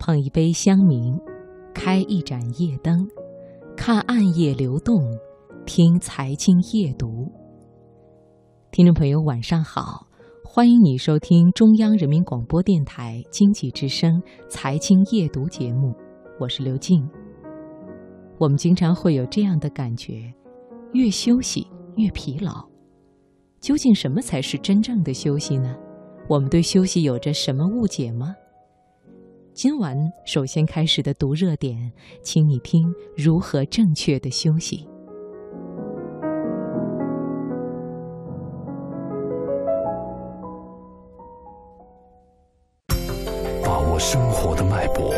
捧一杯香茗，开一盏夜灯，看暗夜流动，听财经夜读。听众朋友，晚上好，欢迎你收听中央人民广播电台经济之声财经夜读节目，我是刘静。我们经常会有这样的感觉：越休息越疲劳。究竟什么才是真正的休息呢？我们对休息有着什么误解吗？今晚首先开始的读热点，请你听如何正确的休息。把握生活的脉搏，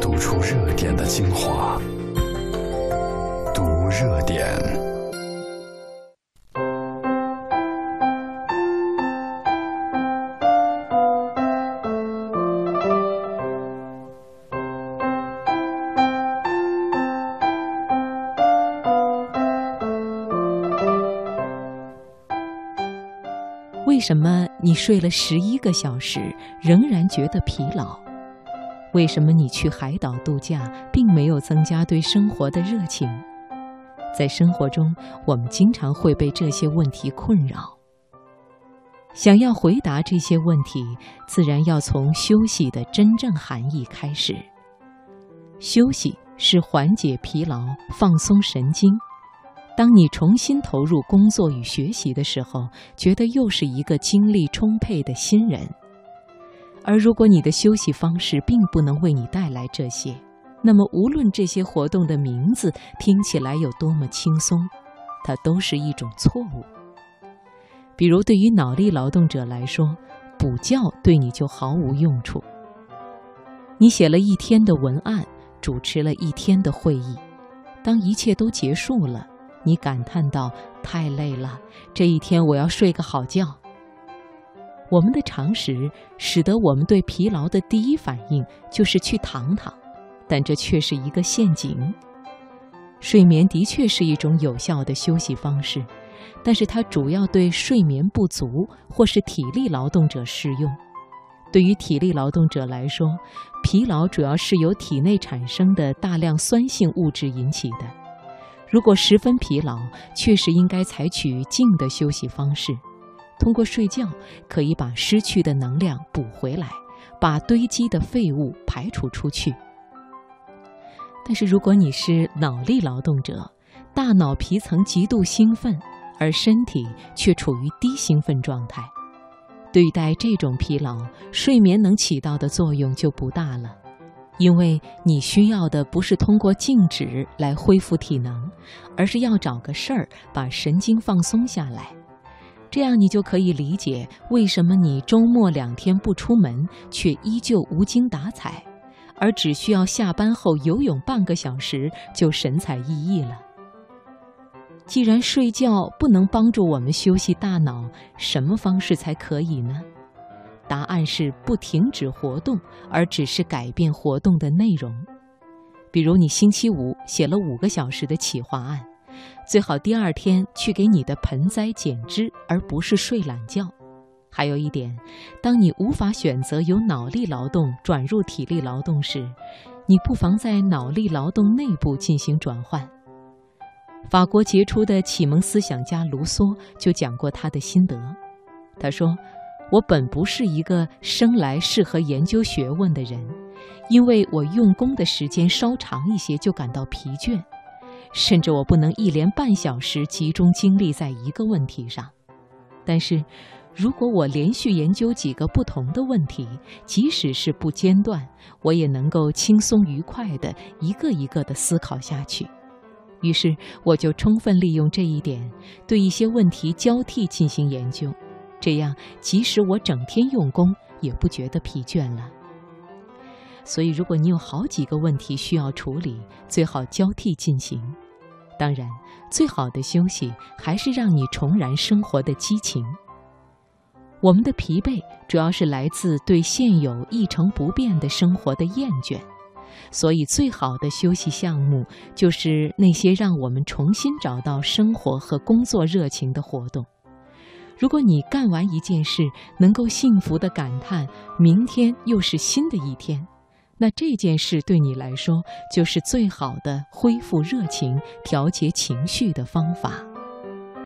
读出热点的精华，读热点。为什么你睡了十一个小时仍然觉得疲劳？为什么你去海岛度假并没有增加对生活的热情？在生活中，我们经常会被这些问题困扰。想要回答这些问题，自然要从休息的真正含义开始。休息是缓解疲劳、放松神经。当你重新投入工作与学习的时候，觉得又是一个精力充沛的新人。而如果你的休息方式并不能为你带来这些，那么无论这些活动的名字听起来有多么轻松，它都是一种错误。比如，对于脑力劳动者来说，补觉对你就毫无用处。你写了一天的文案，主持了一天的会议，当一切都结束了。你感叹道：“太累了，这一天我要睡个好觉。”我们的常识使得我们对疲劳的第一反应就是去躺躺，但这却是一个陷阱。睡眠的确是一种有效的休息方式，但是它主要对睡眠不足或是体力劳动者适用。对于体力劳动者来说，疲劳主要是由体内产生的大量酸性物质引起的。如果十分疲劳，确实应该采取静的休息方式，通过睡觉可以把失去的能量补回来，把堆积的废物排除出去。但是如果你是脑力劳动者，大脑皮层极度兴奋，而身体却处于低兴奋状态，对待这种疲劳，睡眠能起到的作用就不大了。因为你需要的不是通过静止来恢复体能，而是要找个事儿把神经放松下来，这样你就可以理解为什么你周末两天不出门却依旧无精打采，而只需要下班后游泳半个小时就神采奕奕了。既然睡觉不能帮助我们休息大脑，什么方式才可以呢？答案是不停止活动，而只是改变活动的内容。比如，你星期五写了五个小时的企划案，最好第二天去给你的盆栽剪枝，而不是睡懒觉。还有一点，当你无法选择由脑力劳动转入体力劳动时，你不妨在脑力劳动内部进行转换。法国杰出的启蒙思想家卢梭就讲过他的心得，他说。我本不是一个生来适合研究学问的人，因为我用功的时间稍长一些就感到疲倦，甚至我不能一连半小时集中精力在一个问题上。但是，如果我连续研究几个不同的问题，即使是不间断，我也能够轻松愉快地一个一个地思考下去。于是，我就充分利用这一点，对一些问题交替进行研究。这样，即使我整天用功，也不觉得疲倦了。所以，如果你有好几个问题需要处理，最好交替进行。当然，最好的休息还是让你重燃生活的激情。我们的疲惫主要是来自对现有一成不变的生活的厌倦，所以最好的休息项目就是那些让我们重新找到生活和工作热情的活动。如果你干完一件事，能够幸福地感叹明天又是新的一天，那这件事对你来说就是最好的恢复热情、调节情绪的方法。